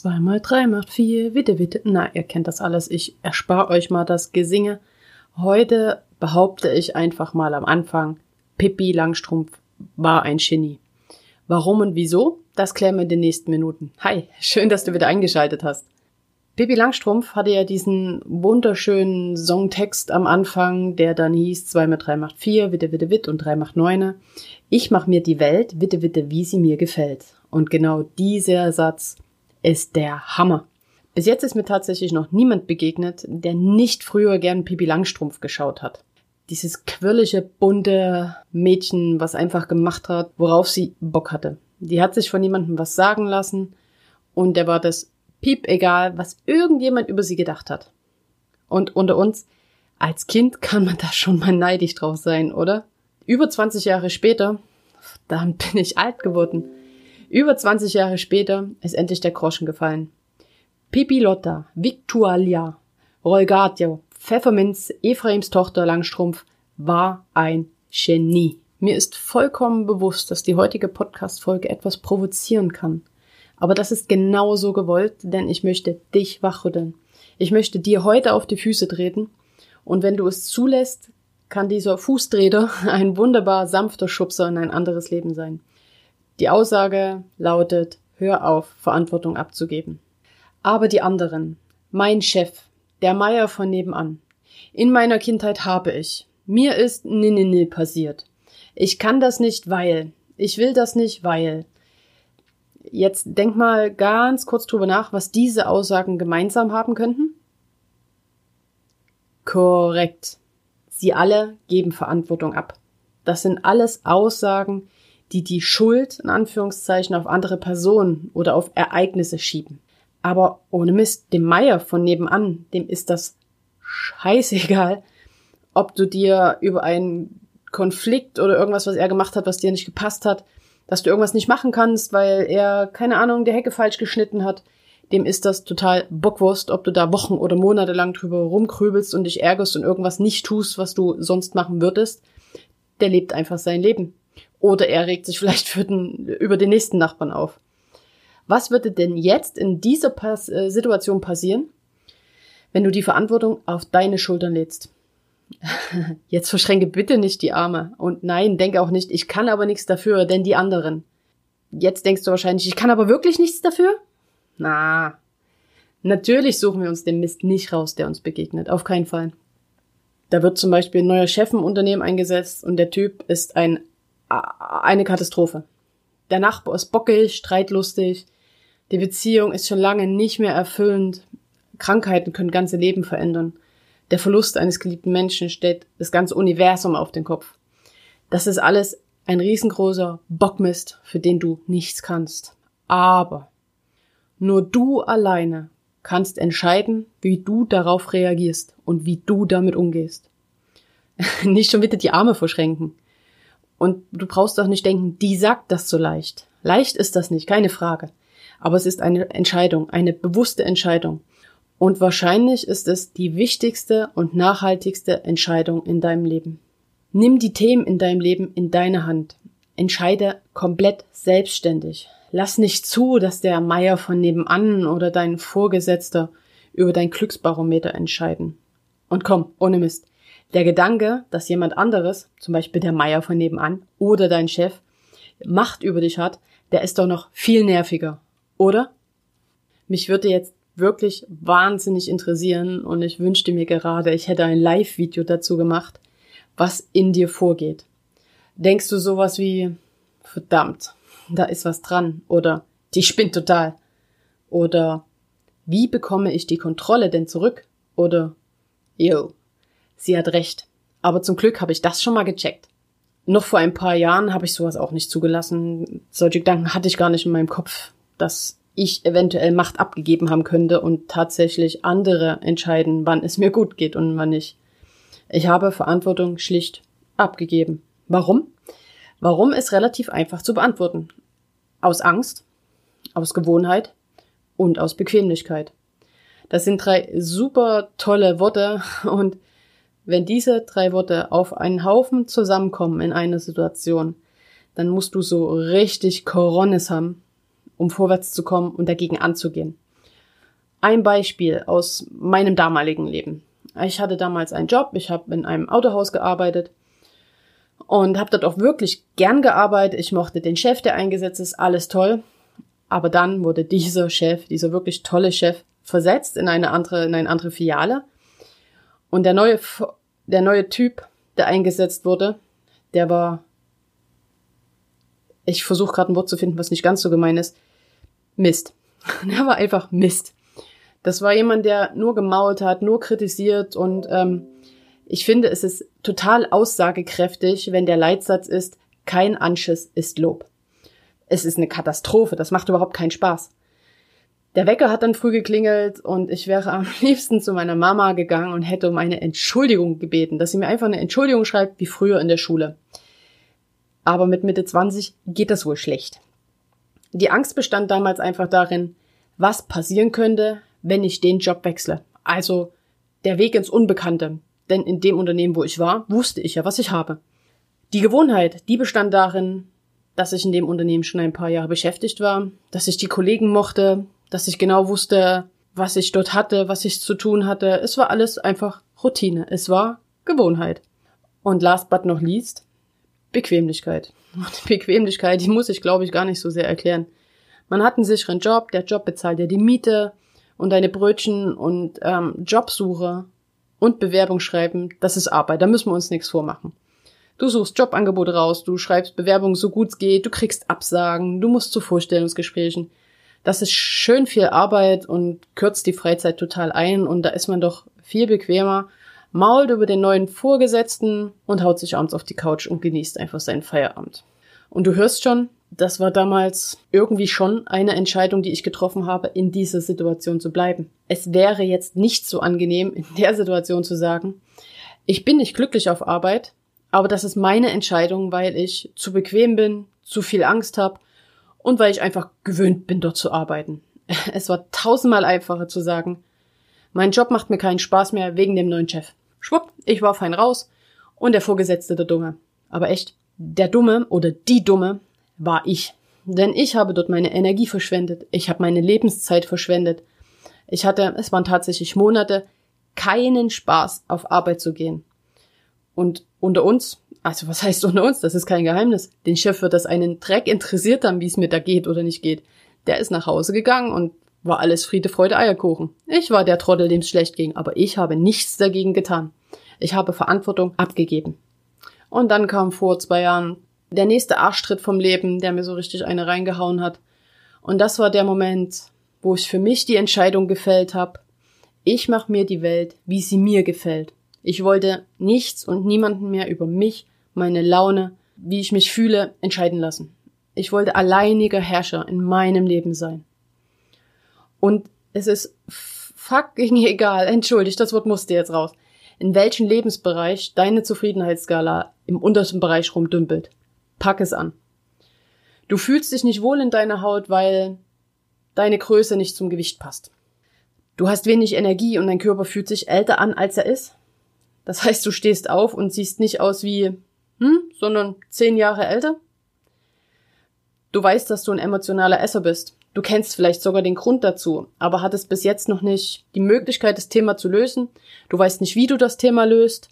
Zweimal drei macht vier, witte, witte. Na, ihr kennt das alles. Ich erspare euch mal das Gesinge. Heute behaupte ich einfach mal am Anfang, Pippi Langstrumpf war ein Genie. Warum und wieso? Das klären wir in den nächsten Minuten. Hi, schön, dass du wieder eingeschaltet hast. Pippi Langstrumpf hatte ja diesen wunderschönen Songtext am Anfang, der dann hieß, 2 mit 3 macht 4, witte, witte, witt und 3 macht 9. Ich mach mir die Welt, witte, witte, wie sie mir gefällt. Und genau dieser Satz ist der Hammer. Bis jetzt ist mir tatsächlich noch niemand begegnet, der nicht früher gern Pipi Langstrumpf geschaut hat. Dieses quirlige, bunte Mädchen, was einfach gemacht hat, worauf sie Bock hatte. Die hat sich von niemandem was sagen lassen und der war das piep egal, was irgendjemand über sie gedacht hat. Und unter uns, als Kind kann man da schon mal neidisch drauf sein, oder? Über 20 Jahre später, dann bin ich alt geworden, über 20 Jahre später ist endlich der Groschen gefallen. Pipi Lotta, Victualia, Rolgatio, Pfefferminz, Ephraims Tochter Langstrumpf war ein Genie. Mir ist vollkommen bewusst, dass die heutige Podcast-Folge etwas provozieren kann. Aber das ist genauso gewollt, denn ich möchte dich wachrütteln. Ich möchte dir heute auf die Füße treten. Und wenn du es zulässt, kann dieser Fußtreter ein wunderbar sanfter Schubser in ein anderes Leben sein. Die Aussage lautet, hör auf, Verantwortung abzugeben. Aber die anderen, mein Chef, der Meier von nebenan. In meiner Kindheit habe ich. Mir ist Ninini passiert. Ich kann das nicht, weil. Ich will das nicht, weil. Jetzt denk mal ganz kurz drüber nach, was diese Aussagen gemeinsam haben könnten. Korrekt. Sie alle geben Verantwortung ab. Das sind alles Aussagen, die die Schuld in Anführungszeichen auf andere Personen oder auf Ereignisse schieben. Aber ohne Mist, dem Meier von nebenan, dem ist das scheißegal, ob du dir über einen Konflikt oder irgendwas, was er gemacht hat, was dir nicht gepasst hat, dass du irgendwas nicht machen kannst, weil er, keine Ahnung, der Hecke falsch geschnitten hat, dem ist das total Bockwurst, ob du da Wochen oder Monate lang drüber rumkrübelst und dich ärgerst und irgendwas nicht tust, was du sonst machen würdest. Der lebt einfach sein Leben. Oder er regt sich vielleicht für den, über den nächsten Nachbarn auf. Was würde denn jetzt in dieser Pas äh, Situation passieren, wenn du die Verantwortung auf deine Schultern lädst? Jetzt verschränke bitte nicht die Arme. Und nein, denke auch nicht, ich kann aber nichts dafür, denn die anderen. Jetzt denkst du wahrscheinlich, ich kann aber wirklich nichts dafür? Na, natürlich suchen wir uns den Mist nicht raus, der uns begegnet. Auf keinen Fall. Da wird zum Beispiel ein neuer Chef im Unternehmen eingesetzt und der Typ ist ein eine Katastrophe. Der Nachbar ist bockig, streitlustig, die Beziehung ist schon lange nicht mehr erfüllend, Krankheiten können ganze Leben verändern. Der Verlust eines geliebten Menschen stellt das ganze Universum auf den Kopf. Das ist alles ein riesengroßer Bockmist, für den du nichts kannst. Aber nur du alleine kannst entscheiden, wie du darauf reagierst und wie du damit umgehst. nicht schon bitte die Arme verschränken. Und du brauchst auch nicht denken, die sagt das so leicht. Leicht ist das nicht, keine Frage. Aber es ist eine Entscheidung, eine bewusste Entscheidung. Und wahrscheinlich ist es die wichtigste und nachhaltigste Entscheidung in deinem Leben. Nimm die Themen in deinem Leben in deine Hand. Entscheide komplett selbstständig. Lass nicht zu, dass der Meier von nebenan oder dein Vorgesetzter über dein Glücksbarometer entscheiden. Und komm, ohne Mist. Der Gedanke, dass jemand anderes, zum Beispiel der Meier von nebenan oder dein Chef, Macht über dich hat, der ist doch noch viel nerviger, oder? Mich würde jetzt wirklich wahnsinnig interessieren und ich wünschte mir gerade, ich hätte ein Live-Video dazu gemacht, was in dir vorgeht. Denkst du sowas wie, verdammt, da ist was dran oder die spinnt total oder wie bekomme ich die Kontrolle denn zurück oder yo, Sie hat recht. Aber zum Glück habe ich das schon mal gecheckt. Noch vor ein paar Jahren habe ich sowas auch nicht zugelassen. Solche Gedanken hatte ich gar nicht in meinem Kopf, dass ich eventuell Macht abgegeben haben könnte und tatsächlich andere entscheiden, wann es mir gut geht und wann nicht. Ich habe Verantwortung schlicht abgegeben. Warum? Warum ist relativ einfach zu beantworten. Aus Angst, aus Gewohnheit und aus Bequemlichkeit. Das sind drei super tolle Worte und wenn diese drei Worte auf einen Haufen zusammenkommen in einer Situation, dann musst du so richtig Coronis haben, um vorwärts zu kommen und dagegen anzugehen. Ein Beispiel aus meinem damaligen Leben. Ich hatte damals einen Job, ich habe in einem Autohaus gearbeitet und habe dort auch wirklich gern gearbeitet. Ich mochte den Chef, der eingesetzt ist, alles toll. Aber dann wurde dieser Chef, dieser wirklich tolle Chef, versetzt in eine andere, in eine andere Filiale. Und der neue, der neue Typ, der eingesetzt wurde, der war, ich versuche gerade ein Wort zu finden, was nicht ganz so gemein ist, Mist. Der war einfach Mist. Das war jemand, der nur gemault hat, nur kritisiert und ähm, ich finde, es ist total aussagekräftig, wenn der Leitsatz ist, kein Anschiss ist Lob. Es ist eine Katastrophe, das macht überhaupt keinen Spaß. Der Wecker hat dann früh geklingelt und ich wäre am liebsten zu meiner Mama gegangen und hätte um eine Entschuldigung gebeten, dass sie mir einfach eine Entschuldigung schreibt, wie früher in der Schule. Aber mit Mitte 20 geht das wohl schlecht. Die Angst bestand damals einfach darin, was passieren könnte, wenn ich den Job wechsle. Also der Weg ins Unbekannte. Denn in dem Unternehmen, wo ich war, wusste ich ja, was ich habe. Die Gewohnheit, die bestand darin, dass ich in dem Unternehmen schon ein paar Jahre beschäftigt war, dass ich die Kollegen mochte, dass ich genau wusste, was ich dort hatte, was ich zu tun hatte. Es war alles einfach Routine. Es war Gewohnheit. Und last but not least, Bequemlichkeit. Und Bequemlichkeit, die muss ich, glaube ich, gar nicht so sehr erklären. Man hat einen sicheren Job, der Job bezahlt ja die Miete und deine Brötchen und ähm, Jobsuche und Bewerbung schreiben, das ist Arbeit, da müssen wir uns nichts vormachen. Du suchst Jobangebote raus, du schreibst Bewerbungen so gut es geht, du kriegst Absagen, du musst zu Vorstellungsgesprächen. Das ist schön viel Arbeit und kürzt die Freizeit total ein und da ist man doch viel bequemer, mault über den neuen Vorgesetzten und haut sich abends auf die Couch und genießt einfach seinen Feierabend. Und du hörst schon, das war damals irgendwie schon eine Entscheidung, die ich getroffen habe, in dieser Situation zu bleiben. Es wäre jetzt nicht so angenehm, in der Situation zu sagen, ich bin nicht glücklich auf Arbeit, aber das ist meine Entscheidung, weil ich zu bequem bin, zu viel Angst habe und weil ich einfach gewöhnt bin, dort zu arbeiten. Es war tausendmal einfacher zu sagen, mein Job macht mir keinen Spaß mehr wegen dem neuen Chef. Schwupp, ich war fein raus und der Vorgesetzte der Dumme. Aber echt, der Dumme oder die Dumme war ich. Denn ich habe dort meine Energie verschwendet. Ich habe meine Lebenszeit verschwendet. Ich hatte, es waren tatsächlich Monate, keinen Spaß, auf Arbeit zu gehen. Und unter uns, also was heißt unter uns, das ist kein Geheimnis. Den Chef wird das einen Dreck interessiert haben, wie es mir da geht oder nicht geht. Der ist nach Hause gegangen und war alles Friede, Freude, Eierkuchen. Ich war der Trottel, dem es schlecht ging, aber ich habe nichts dagegen getan. Ich habe Verantwortung abgegeben. Und dann kam vor zwei Jahren der nächste Arschtritt vom Leben, der mir so richtig eine reingehauen hat. Und das war der Moment, wo ich für mich die Entscheidung gefällt habe, ich mache mir die Welt, wie sie mir gefällt. Ich wollte nichts und niemanden mehr über mich, meine Laune, wie ich mich fühle, entscheiden lassen. Ich wollte alleiniger Herrscher in meinem Leben sein. Und es ist fucking egal, entschuldigt, das Wort musste jetzt raus, in welchem Lebensbereich deine Zufriedenheitsskala im untersten Bereich rumdümpelt. Pack es an. Du fühlst dich nicht wohl in deiner Haut, weil deine Größe nicht zum Gewicht passt. Du hast wenig Energie und dein Körper fühlt sich älter an, als er ist. Das heißt, du stehst auf und siehst nicht aus wie, hm, sondern zehn Jahre älter. Du weißt, dass du ein emotionaler Esser bist. Du kennst vielleicht sogar den Grund dazu, aber hattest bis jetzt noch nicht die Möglichkeit, das Thema zu lösen. Du weißt nicht, wie du das Thema löst.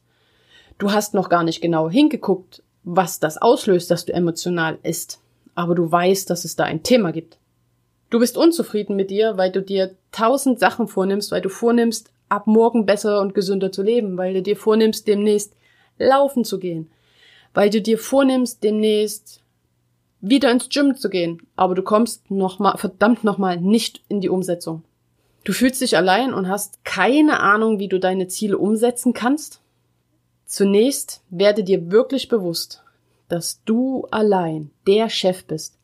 Du hast noch gar nicht genau hingeguckt, was das auslöst, dass du emotional isst. Aber du weißt, dass es da ein Thema gibt. Du bist unzufrieden mit dir, weil du dir tausend Sachen vornimmst, weil du vornimmst, ab morgen besser und gesünder zu leben, weil du dir vornimmst, demnächst laufen zu gehen, weil du dir vornimmst, demnächst wieder ins Gym zu gehen, aber du kommst noch mal, verdammt nochmal nicht in die Umsetzung. Du fühlst dich allein und hast keine Ahnung, wie du deine Ziele umsetzen kannst. Zunächst werde dir wirklich bewusst, dass du allein der Chef bist.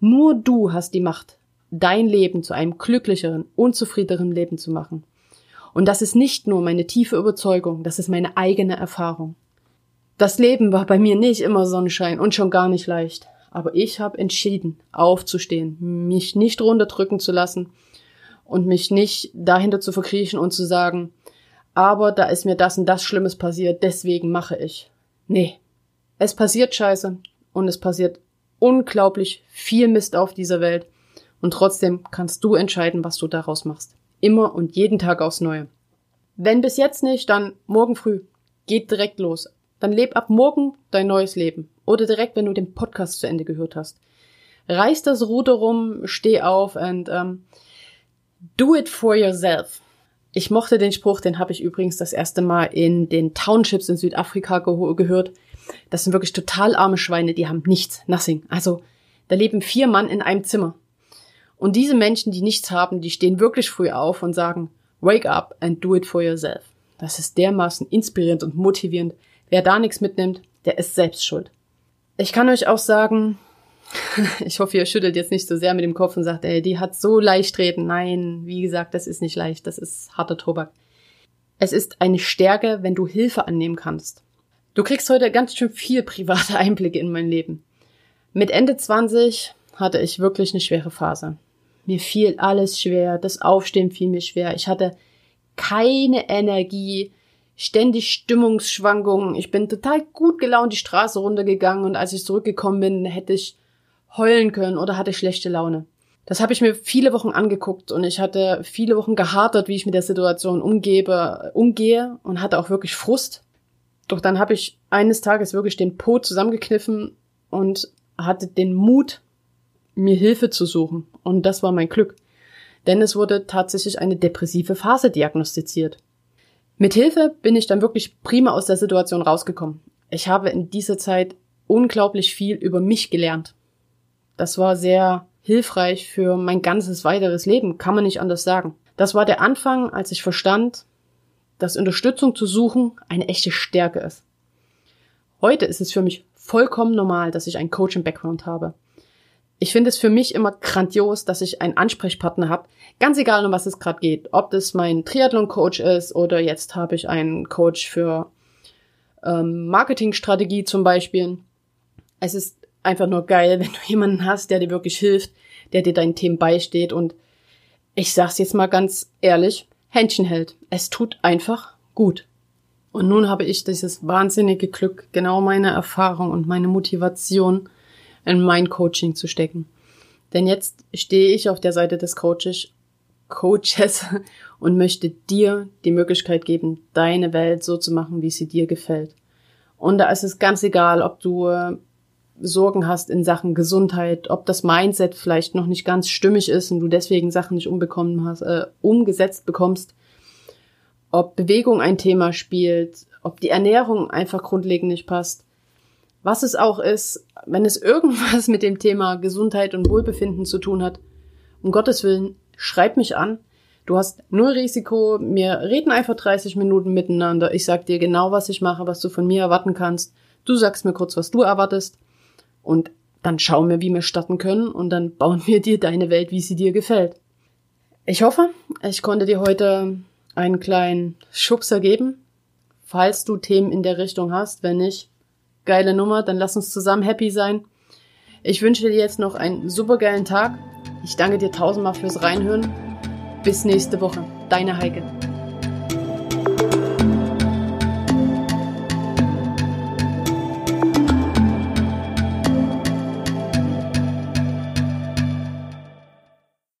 Nur du hast die Macht, dein Leben zu einem glücklicheren, unzufriedeneren Leben zu machen. Und das ist nicht nur meine tiefe Überzeugung, das ist meine eigene Erfahrung. Das Leben war bei mir nicht immer Sonnenschein und schon gar nicht leicht. Aber ich habe entschieden, aufzustehen, mich nicht runterdrücken zu lassen und mich nicht dahinter zu verkriechen und zu sagen, aber da ist mir das und das Schlimmes passiert, deswegen mache ich. Nee. Es passiert Scheiße und es passiert unglaublich viel Mist auf dieser Welt und trotzdem kannst du entscheiden, was du daraus machst. Immer und jeden Tag aufs Neue. Wenn bis jetzt nicht, dann morgen früh. Geht direkt los. Dann leb ab morgen dein neues Leben. Oder direkt, wenn du den Podcast zu Ende gehört hast. Reiß das Ruder rum, steh auf and um, do it for yourself. Ich mochte den Spruch, den habe ich übrigens das erste Mal in den Townships in Südafrika ge gehört. Das sind wirklich total arme Schweine, die haben nichts, nothing. Also da leben vier Mann in einem Zimmer. Und diese Menschen, die nichts haben, die stehen wirklich früh auf und sagen, wake up and do it for yourself. Das ist dermaßen inspirierend und motivierend. Wer da nichts mitnimmt, der ist selbst schuld. Ich kann euch auch sagen, ich hoffe, ihr schüttelt jetzt nicht so sehr mit dem Kopf und sagt, ey, die hat so leicht reden. Nein, wie gesagt, das ist nicht leicht, das ist harter Tobak. Es ist eine Stärke, wenn du Hilfe annehmen kannst. Du kriegst heute ganz schön viel private Einblicke in mein Leben. Mit Ende 20 hatte ich wirklich eine schwere Phase. Mir fiel alles schwer, das Aufstehen fiel mir schwer. Ich hatte keine Energie, ständig Stimmungsschwankungen. Ich bin total gut gelaunt die Straße runtergegangen und als ich zurückgekommen bin, hätte ich heulen können oder hatte schlechte Laune. Das habe ich mir viele Wochen angeguckt und ich hatte viele Wochen gehadert, wie ich mit der Situation umgebe, umgehe und hatte auch wirklich Frust. Doch dann habe ich eines Tages wirklich den Po zusammengekniffen und hatte den Mut, mir Hilfe zu suchen. Und das war mein Glück. Denn es wurde tatsächlich eine depressive Phase diagnostiziert. Mit Hilfe bin ich dann wirklich prima aus der Situation rausgekommen. Ich habe in dieser Zeit unglaublich viel über mich gelernt. Das war sehr hilfreich für mein ganzes weiteres Leben, kann man nicht anders sagen. Das war der Anfang, als ich verstand, dass Unterstützung zu suchen eine echte Stärke ist. Heute ist es für mich vollkommen normal, dass ich einen Coaching-Background habe. Ich finde es für mich immer grandios, dass ich einen Ansprechpartner habe, ganz egal, um was es gerade geht. Ob das mein Triathlon-Coach ist oder jetzt habe ich einen Coach für ähm, Marketingstrategie zum Beispiel. Es ist einfach nur geil, wenn du jemanden hast, der dir wirklich hilft, der dir deinen Themen beisteht und ich sag's jetzt mal ganz ehrlich, Händchen hält. Es tut einfach gut. Und nun habe ich dieses wahnsinnige Glück, genau meine Erfahrung und meine Motivation in mein Coaching zu stecken. Denn jetzt stehe ich auf der Seite des Coaches, Coaches und möchte dir die Möglichkeit geben, deine Welt so zu machen, wie sie dir gefällt. Und da ist es ganz egal, ob du äh, Sorgen hast in Sachen Gesundheit, ob das Mindset vielleicht noch nicht ganz stimmig ist und du deswegen Sachen nicht umbekommen hast, äh, umgesetzt bekommst, ob Bewegung ein Thema spielt, ob die Ernährung einfach grundlegend nicht passt. Was es auch ist, wenn es irgendwas mit dem Thema Gesundheit und Wohlbefinden zu tun hat, um Gottes Willen, schreib mich an. Du hast null Risiko. Wir reden einfach 30 Minuten miteinander. Ich sag dir genau, was ich mache, was du von mir erwarten kannst. Du sagst mir kurz, was du erwartest. Und dann schauen wir, wie wir starten können. Und dann bauen wir dir deine Welt, wie sie dir gefällt. Ich hoffe, ich konnte dir heute einen kleinen Schubser geben. Falls du Themen in der Richtung hast, wenn nicht, geile Nummer, dann lass uns zusammen happy sein. Ich wünsche dir jetzt noch einen supergeilen Tag. Ich danke dir tausendmal fürs Reinhören. Bis nächste Woche. Deine Heike.